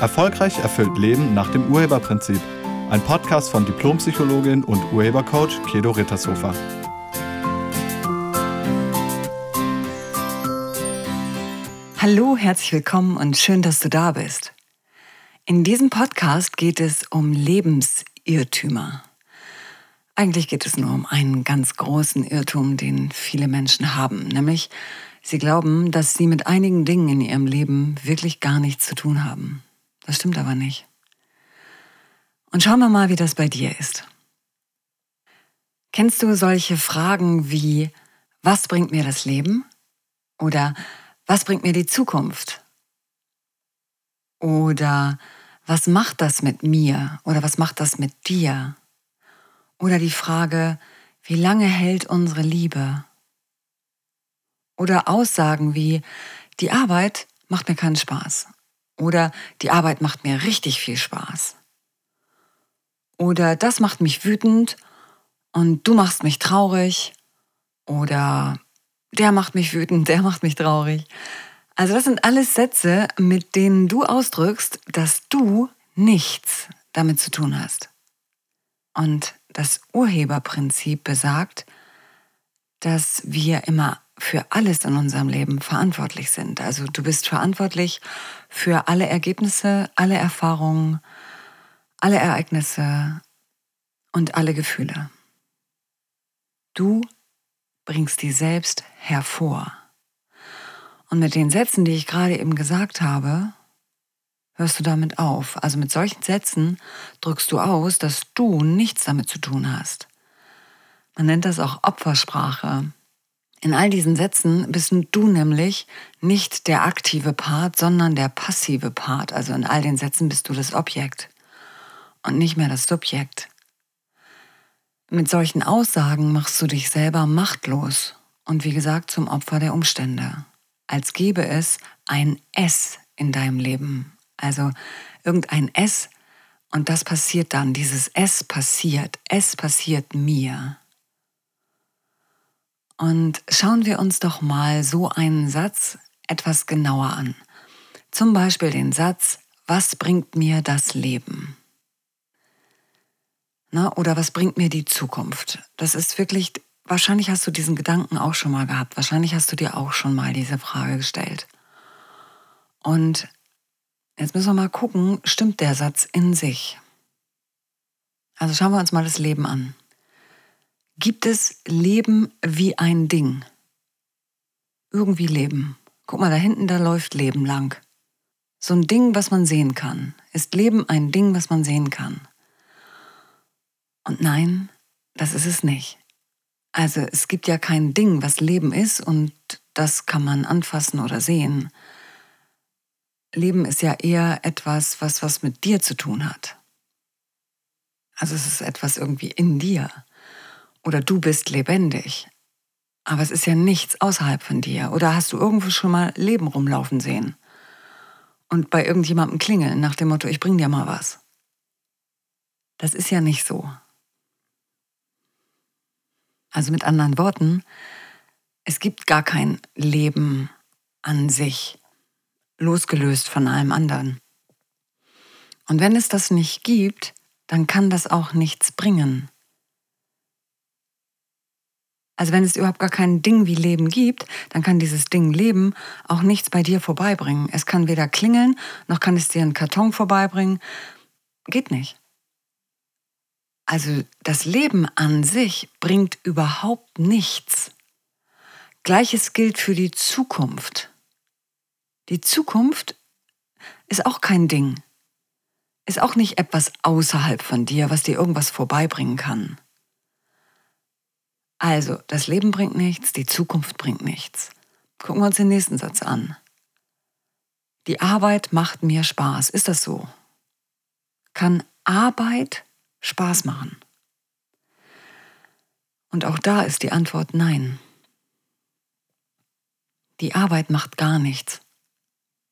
Erfolgreich erfüllt Leben nach dem Urheberprinzip. Ein Podcast von Diplompsychologin und Urhebercoach Kedo Rittershofer. Hallo, herzlich willkommen und schön, dass du da bist. In diesem Podcast geht es um Lebensirrtümer. Eigentlich geht es nur um einen ganz großen Irrtum, den viele Menschen haben, nämlich sie glauben, dass sie mit einigen Dingen in ihrem Leben wirklich gar nichts zu tun haben. Das stimmt aber nicht. Und schauen wir mal, wie das bei dir ist. Kennst du solche Fragen wie, was bringt mir das Leben? Oder was bringt mir die Zukunft? Oder was macht das mit mir? Oder was macht das mit dir? Oder die Frage, wie lange hält unsere Liebe? Oder Aussagen wie, die Arbeit macht mir keinen Spaß oder die Arbeit macht mir richtig viel Spaß. Oder das macht mich wütend und du machst mich traurig. Oder der macht mich wütend, der macht mich traurig. Also das sind alles Sätze, mit denen du ausdrückst, dass du nichts damit zu tun hast. Und das Urheberprinzip besagt, dass wir immer für alles in unserem Leben verantwortlich sind. Also du bist verantwortlich für alle Ergebnisse, alle Erfahrungen, alle Ereignisse und alle Gefühle. Du bringst die selbst hervor. Und mit den Sätzen, die ich gerade eben gesagt habe, hörst du damit auf. Also mit solchen Sätzen drückst du aus, dass du nichts damit zu tun hast. Man nennt das auch Opfersprache. In all diesen Sätzen bist du nämlich nicht der aktive Part, sondern der passive Part. Also in all den Sätzen bist du das Objekt und nicht mehr das Subjekt. Mit solchen Aussagen machst du dich selber machtlos und wie gesagt zum Opfer der Umstände, als gäbe es ein S in deinem Leben. Also irgendein S und das passiert dann, dieses S passiert, es passiert mir. Und schauen wir uns doch mal so einen Satz etwas genauer an. Zum Beispiel den Satz, was bringt mir das Leben? Na, oder was bringt mir die Zukunft? Das ist wirklich, wahrscheinlich hast du diesen Gedanken auch schon mal gehabt. Wahrscheinlich hast du dir auch schon mal diese Frage gestellt. Und jetzt müssen wir mal gucken, stimmt der Satz in sich? Also schauen wir uns mal das Leben an gibt es Leben wie ein Ding. Irgendwie Leben. Guck mal, da hinten, da läuft Leben lang. So ein Ding, was man sehen kann. Ist Leben ein Ding, was man sehen kann? Und nein, das ist es nicht. Also es gibt ja kein Ding, was Leben ist und das kann man anfassen oder sehen. Leben ist ja eher etwas, was was mit dir zu tun hat. Also es ist etwas irgendwie in dir oder du bist lebendig. Aber es ist ja nichts außerhalb von dir. Oder hast du irgendwo schon mal Leben rumlaufen sehen? Und bei irgendjemandem klingeln nach dem Motto, ich bring dir mal was. Das ist ja nicht so. Also mit anderen Worten, es gibt gar kein Leben an sich, losgelöst von allem anderen. Und wenn es das nicht gibt, dann kann das auch nichts bringen. Also wenn es überhaupt gar kein Ding wie Leben gibt, dann kann dieses Ding Leben auch nichts bei dir vorbeibringen. Es kann weder klingeln, noch kann es dir einen Karton vorbeibringen. Geht nicht. Also das Leben an sich bringt überhaupt nichts. Gleiches gilt für die Zukunft. Die Zukunft ist auch kein Ding. Ist auch nicht etwas außerhalb von dir, was dir irgendwas vorbeibringen kann. Also, das Leben bringt nichts, die Zukunft bringt nichts. Gucken wir uns den nächsten Satz an. Die Arbeit macht mir Spaß. Ist das so? Kann Arbeit Spaß machen? Und auch da ist die Antwort nein. Die Arbeit macht gar nichts.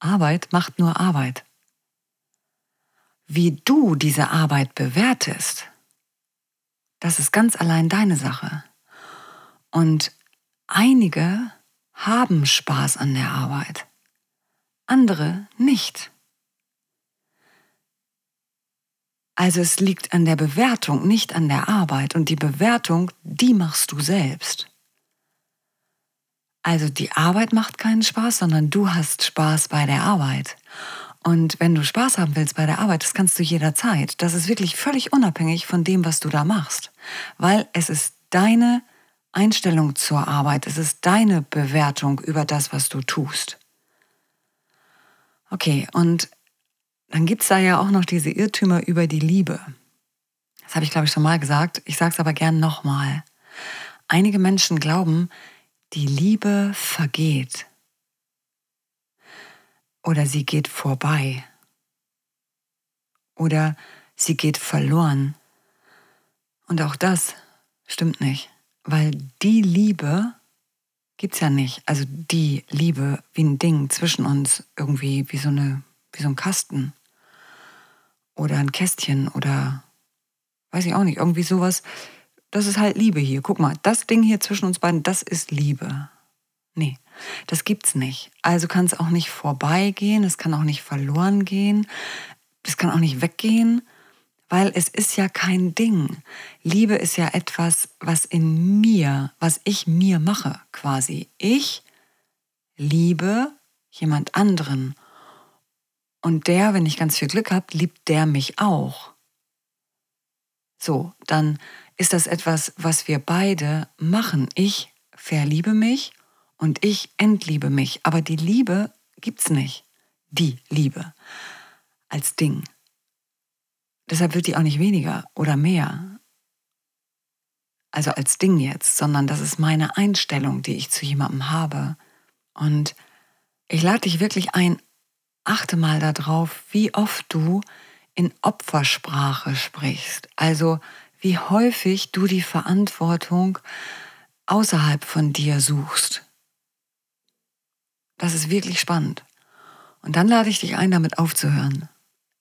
Arbeit macht nur Arbeit. Wie du diese Arbeit bewertest, das ist ganz allein deine Sache. Und einige haben Spaß an der Arbeit, andere nicht. Also es liegt an der Bewertung, nicht an der Arbeit. Und die Bewertung, die machst du selbst. Also die Arbeit macht keinen Spaß, sondern du hast Spaß bei der Arbeit. Und wenn du Spaß haben willst bei der Arbeit, das kannst du jederzeit. Das ist wirklich völlig unabhängig von dem, was du da machst. Weil es ist deine Einstellung zur Arbeit, es ist deine Bewertung über das, was du tust. Okay, und dann gibt es da ja auch noch diese Irrtümer über die Liebe. Das habe ich, glaube ich, schon mal gesagt. Ich sage es aber gern nochmal. Einige Menschen glauben, die Liebe vergeht oder sie geht vorbei oder sie geht verloren. Und auch das stimmt nicht, weil die Liebe gibt es ja nicht. Also die Liebe wie ein Ding zwischen uns, irgendwie wie so, eine, wie so ein Kasten oder ein Kästchen oder weiß ich auch nicht, irgendwie sowas das ist halt Liebe hier. Guck mal, das Ding hier zwischen uns beiden, das ist Liebe. Nee, das gibt's nicht. Also kann es auch nicht vorbeigehen, es kann auch nicht verloren gehen, es kann auch nicht weggehen, weil es ist ja kein Ding. Liebe ist ja etwas, was in mir, was ich mir mache quasi. Ich liebe jemand anderen. Und der, wenn ich ganz viel Glück habe, liebt der mich auch. So, dann ist das etwas, was wir beide machen. Ich verliebe mich und ich entliebe mich. Aber die Liebe gibt's nicht. Die Liebe als Ding. Deshalb wird die auch nicht weniger oder mehr. Also als Ding jetzt, sondern das ist meine Einstellung, die ich zu jemandem habe. Und ich lade dich wirklich ein, achte mal darauf, wie oft du in Opfersprache sprichst. Also wie häufig du die Verantwortung außerhalb von dir suchst. Das ist wirklich spannend. Und dann lade ich dich ein, damit aufzuhören.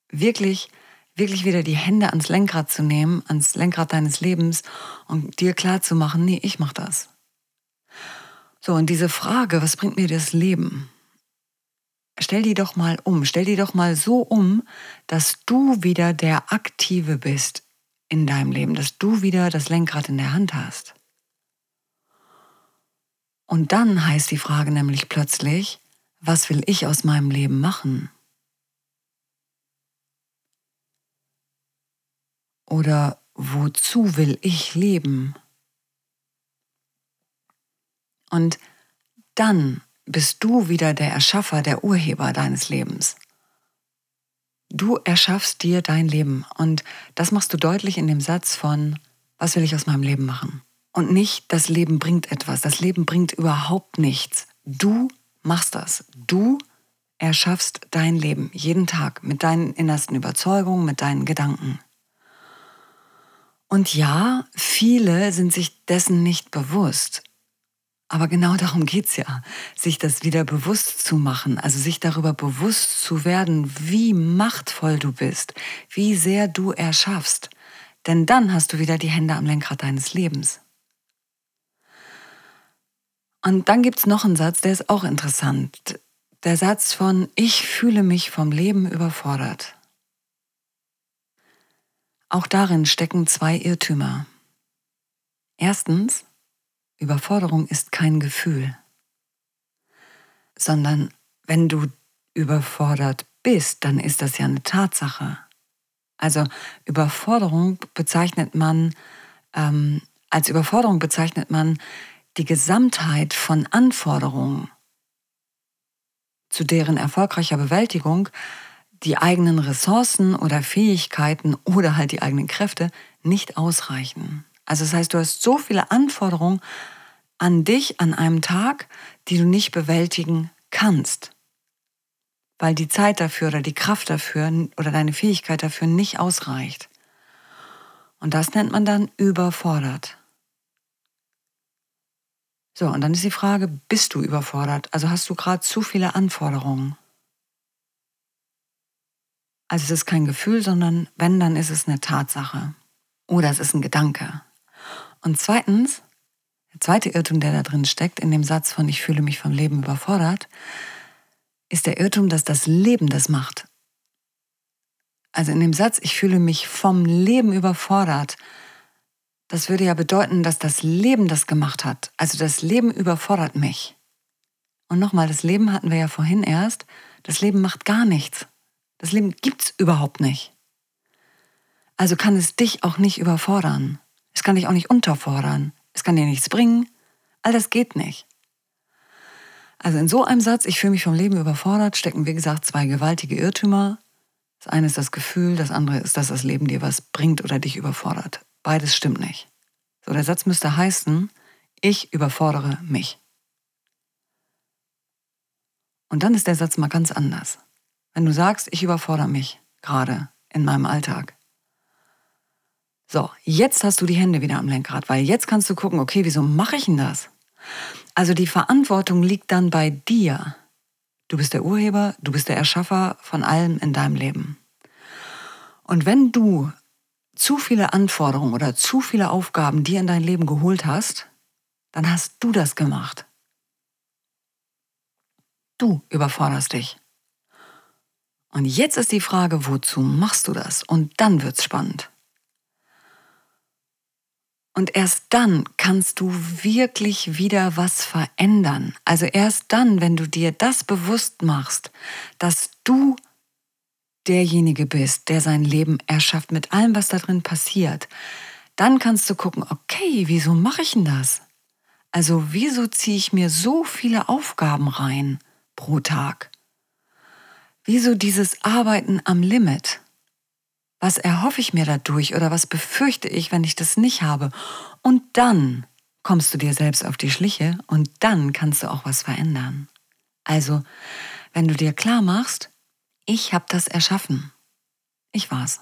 Wirklich, wirklich wieder die Hände ans Lenkrad zu nehmen, ans Lenkrad deines Lebens und dir klar zu machen, nee, ich mach das. So, und diese Frage, was bringt mir das Leben? Stell die doch mal um. Stell die doch mal so um, dass du wieder der Aktive bist in deinem Leben, dass du wieder das Lenkrad in der Hand hast. Und dann heißt die Frage nämlich plötzlich, was will ich aus meinem Leben machen? Oder wozu will ich leben? Und dann bist du wieder der Erschaffer, der Urheber deines Lebens. Du erschaffst dir dein Leben und das machst du deutlich in dem Satz von, was will ich aus meinem Leben machen? Und nicht, das Leben bringt etwas, das Leben bringt überhaupt nichts. Du machst das. Du erschaffst dein Leben jeden Tag mit deinen innersten Überzeugungen, mit deinen Gedanken. Und ja, viele sind sich dessen nicht bewusst. Aber genau darum geht's ja, sich das wieder bewusst zu machen, also sich darüber bewusst zu werden, wie machtvoll du bist, wie sehr du erschaffst. Denn dann hast du wieder die Hände am Lenkrad deines Lebens. Und dann gibt's noch einen Satz, der ist auch interessant. Der Satz von Ich fühle mich vom Leben überfordert. Auch darin stecken zwei Irrtümer. Erstens, Überforderung ist kein Gefühl, sondern wenn du überfordert bist, dann ist das ja eine Tatsache. Also Überforderung bezeichnet man, ähm, als Überforderung bezeichnet man die Gesamtheit von Anforderungen, zu deren erfolgreicher Bewältigung die eigenen Ressourcen oder Fähigkeiten oder halt die eigenen Kräfte nicht ausreichen. Also das heißt, du hast so viele Anforderungen an dich an einem Tag, die du nicht bewältigen kannst, weil die Zeit dafür oder die Kraft dafür oder deine Fähigkeit dafür nicht ausreicht. Und das nennt man dann überfordert. So, und dann ist die Frage, bist du überfordert? Also hast du gerade zu viele Anforderungen? Also es ist kein Gefühl, sondern wenn, dann ist es eine Tatsache. Oder es ist ein Gedanke. Und zweitens, der zweite Irrtum, der da drin steckt, in dem Satz von Ich fühle mich vom Leben überfordert, ist der Irrtum, dass das Leben das macht. also in dem Satz, ich fühle mich vom Leben überfordert, das würde ja bedeuten, dass das Leben das gemacht hat. Also das Leben überfordert mich. Und nochmal, das Leben hatten wir ja vorhin erst. Das Leben macht gar nichts. Das Leben gibt's überhaupt nicht. Also kann es dich auch nicht überfordern. Es kann dich auch nicht unterfordern. Es kann dir nichts bringen. All das geht nicht. Also in so einem Satz, ich fühle mich vom Leben überfordert, stecken, wie gesagt, zwei gewaltige Irrtümer. Das eine ist das Gefühl, das andere ist, dass das Leben dir was bringt oder dich überfordert. Beides stimmt nicht. So, der Satz müsste heißen, ich überfordere mich. Und dann ist der Satz mal ganz anders. Wenn du sagst, ich überfordere mich gerade in meinem Alltag. So, jetzt hast du die Hände wieder am Lenkrad, weil jetzt kannst du gucken, okay, wieso mache ich denn das? Also die Verantwortung liegt dann bei dir. Du bist der Urheber, du bist der Erschaffer von allem in deinem Leben. Und wenn du zu viele Anforderungen oder zu viele Aufgaben dir in dein Leben geholt hast, dann hast du das gemacht. Du überforderst dich. Und jetzt ist die Frage, wozu machst du das? Und dann wird's spannend. Und erst dann kannst du wirklich wieder was verändern. Also erst dann, wenn du dir das bewusst machst, dass du derjenige bist, der sein Leben erschafft mit allem, was da drin passiert, dann kannst du gucken, okay, wieso mache ich denn das? Also wieso ziehe ich mir so viele Aufgaben rein pro Tag? Wieso dieses Arbeiten am Limit? Was erhoffe ich mir dadurch oder was befürchte ich, wenn ich das nicht habe? Und dann kommst du dir selbst auf die Schliche und dann kannst du auch was verändern. Also, wenn du dir klar machst, ich habe das erschaffen. Ich war's.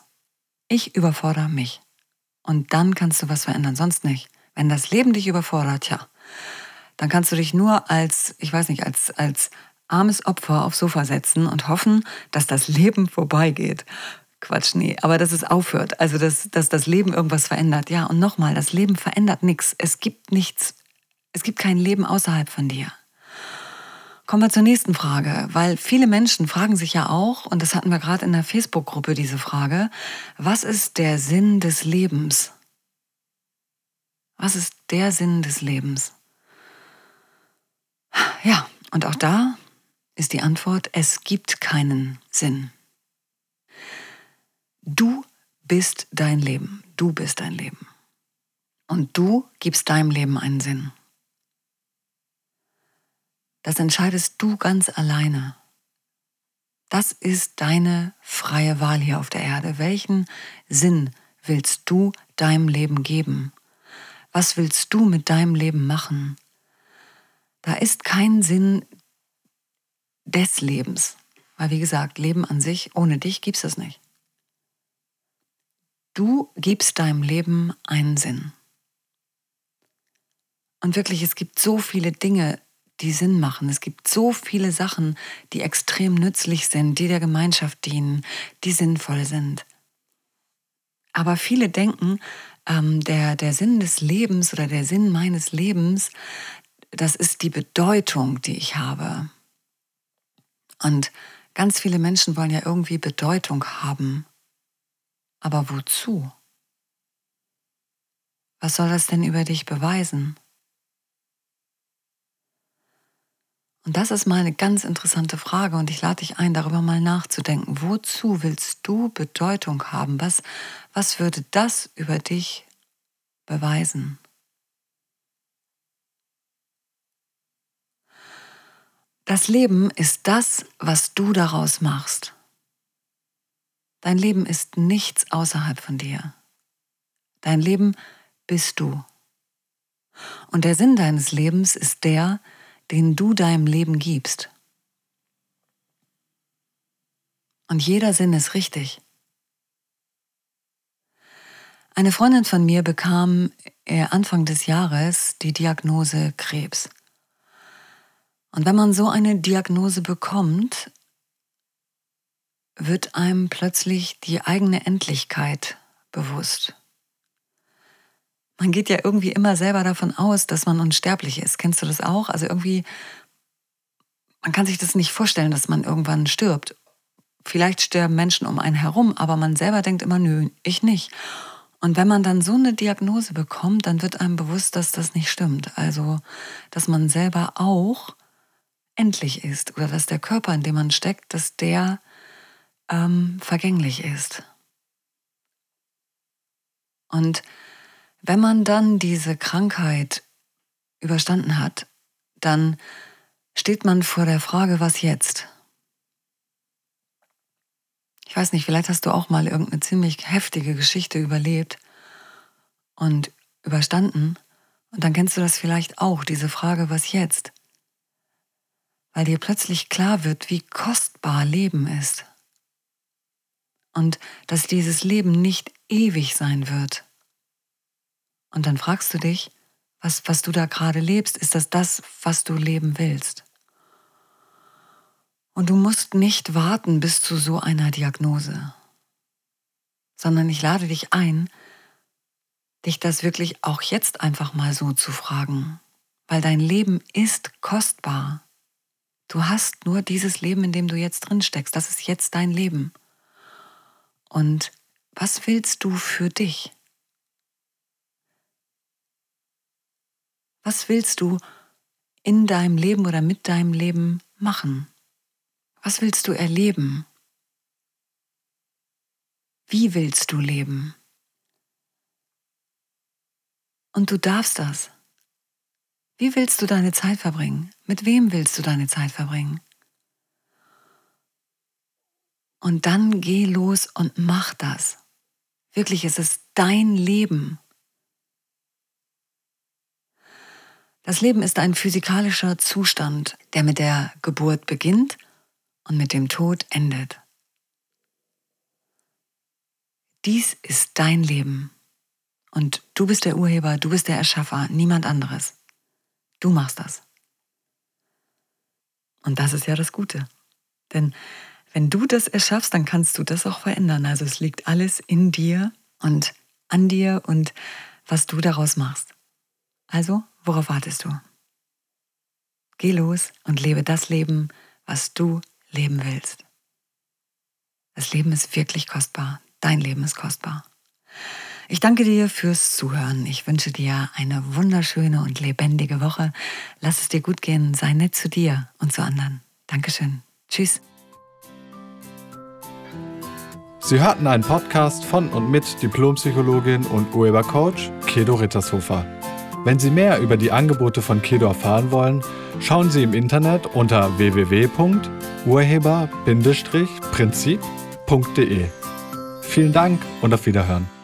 Ich überfordere mich. Und dann kannst du was verändern, sonst nicht. Wenn das Leben dich überfordert, ja, dann kannst du dich nur als, ich weiß nicht, als, als armes Opfer aufs Sofa setzen und hoffen, dass das Leben vorbeigeht. Quatsch, nee, aber dass es aufhört, also dass, dass das Leben irgendwas verändert. Ja, und nochmal, das Leben verändert nichts. Es gibt nichts, es gibt kein Leben außerhalb von dir. Kommen wir zur nächsten Frage, weil viele Menschen fragen sich ja auch, und das hatten wir gerade in der Facebook-Gruppe diese Frage, was ist der Sinn des Lebens? Was ist der Sinn des Lebens? Ja, und auch da ist die Antwort, es gibt keinen Sinn. Du bist dein Leben. Du bist dein Leben. Und du gibst deinem Leben einen Sinn. Das entscheidest du ganz alleine. Das ist deine freie Wahl hier auf der Erde. Welchen Sinn willst du deinem Leben geben? Was willst du mit deinem Leben machen? Da ist kein Sinn des Lebens. Weil wie gesagt, Leben an sich, ohne dich gibt es das nicht. Du gibst deinem Leben einen Sinn. Und wirklich, es gibt so viele Dinge, die Sinn machen. Es gibt so viele Sachen, die extrem nützlich sind, die der Gemeinschaft dienen, die sinnvoll sind. Aber viele denken, ähm, der, der Sinn des Lebens oder der Sinn meines Lebens, das ist die Bedeutung, die ich habe. Und ganz viele Menschen wollen ja irgendwie Bedeutung haben. Aber wozu? Was soll das denn über dich beweisen? Und das ist mal eine ganz interessante Frage und ich lade dich ein, darüber mal nachzudenken. Wozu willst du Bedeutung haben? Was, was würde das über dich beweisen? Das Leben ist das, was du daraus machst. Dein Leben ist nichts außerhalb von dir. Dein Leben bist du. Und der Sinn deines Lebens ist der, den du deinem Leben gibst. Und jeder Sinn ist richtig. Eine Freundin von mir bekam äh, Anfang des Jahres die Diagnose Krebs. Und wenn man so eine Diagnose bekommt, wird einem plötzlich die eigene Endlichkeit bewusst. Man geht ja irgendwie immer selber davon aus, dass man unsterblich ist. Kennst du das auch? Also irgendwie, man kann sich das nicht vorstellen, dass man irgendwann stirbt. vielleicht sterben Menschen um einen herum, aber man selber denkt immer, nö, ich nicht. Und wenn man dann so eine Diagnose bekommt, dann wird einem bewusst, dass das nicht stimmt. Also, dass man selber auch endlich ist oder dass der Körper, in dem man steckt, dass der ähm, vergänglich ist. Und wenn man dann diese Krankheit überstanden hat, dann steht man vor der Frage, was jetzt? Ich weiß nicht, vielleicht hast du auch mal irgendeine ziemlich heftige Geschichte überlebt und überstanden. Und dann kennst du das vielleicht auch, diese Frage, was jetzt? Weil dir plötzlich klar wird, wie kostbar Leben ist. Und dass dieses Leben nicht ewig sein wird. Und dann fragst du dich, was, was du da gerade lebst, ist das das, was du leben willst? Und du musst nicht warten bis zu so einer Diagnose, sondern ich lade dich ein, dich das wirklich auch jetzt einfach mal so zu fragen, weil dein Leben ist kostbar. Du hast nur dieses Leben, in dem du jetzt drin steckst. Das ist jetzt dein Leben. Und was willst du für dich? Was willst du in deinem Leben oder mit deinem Leben machen? Was willst du erleben? Wie willst du leben? Und du darfst das. Wie willst du deine Zeit verbringen? Mit wem willst du deine Zeit verbringen? Und dann geh los und mach das. Wirklich, es ist dein Leben. Das Leben ist ein physikalischer Zustand, der mit der Geburt beginnt und mit dem Tod endet. Dies ist dein Leben. Und du bist der Urheber, du bist der Erschaffer, niemand anderes. Du machst das. Und das ist ja das Gute. Denn wenn du das erschaffst, dann kannst du das auch verändern. Also es liegt alles in dir und an dir und was du daraus machst. Also, worauf wartest du? Geh los und lebe das Leben, was du leben willst. Das Leben ist wirklich kostbar. Dein Leben ist kostbar. Ich danke dir fürs Zuhören. Ich wünsche dir eine wunderschöne und lebendige Woche. Lass es dir gut gehen. Sei nett zu dir und zu anderen. Dankeschön. Tschüss. Sie hörten einen Podcast von und mit Diplompsychologin und Urhebercoach Kedo Rittershofer. Wenn Sie mehr über die Angebote von Kedo erfahren wollen, schauen Sie im Internet unter www.urheber-prinzip.de. Vielen Dank und auf Wiederhören.